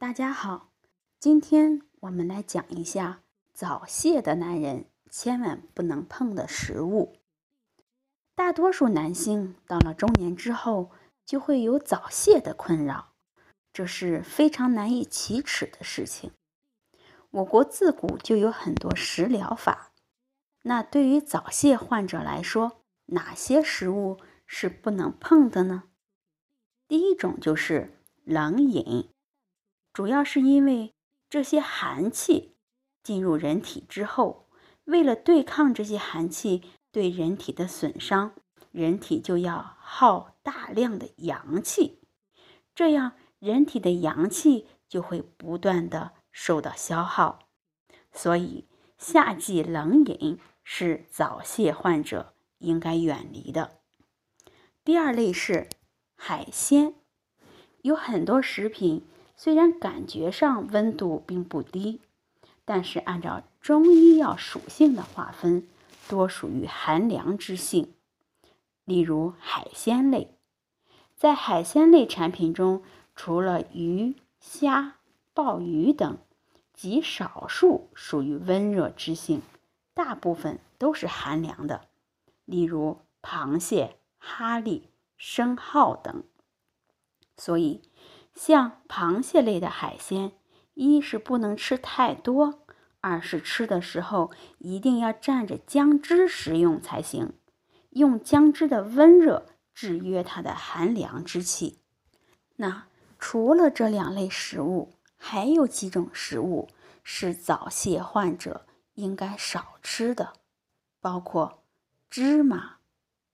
大家好，今天我们来讲一下早泄的男人千万不能碰的食物。大多数男性到了中年之后，就会有早泄的困扰，这是非常难以启齿的事情。我国自古就有很多食疗法，那对于早泄患者来说，哪些食物是不能碰的呢？第一种就是冷饮，主要是因为这些寒气进入人体之后，为了对抗这些寒气对人体的损伤，人体就要耗大量的阳气，这样人体的阳气就会不断的受到消耗，所以夏季冷饮是早泄患者应该远离的。第二类是。海鲜有很多食品，虽然感觉上温度并不低，但是按照中医药属性的划分，多属于寒凉之性。例如海鲜类，在海鲜类产品中，除了鱼、虾、鲍鱼等，极少数属于温热之性，大部分都是寒凉的。例如螃蟹、蛤蜊。生蚝等，所以像螃蟹类的海鲜，一是不能吃太多，二是吃的时候一定要蘸着姜汁食用才行，用姜汁的温热制约它的寒凉之气。那除了这两类食物，还有几种食物是早泄患者应该少吃的，包括芝麻、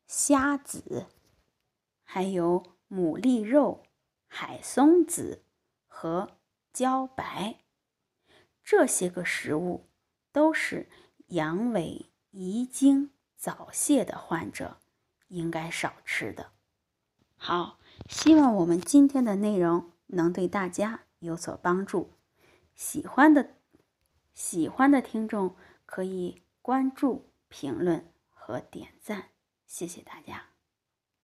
虾子。还有牡蛎肉、海松子和茭白，这些个食物都是阳痿、遗精、早泄的患者应该少吃的。好，希望我们今天的内容能对大家有所帮助。喜欢的喜欢的听众可以关注、评论和点赞，谢谢大家。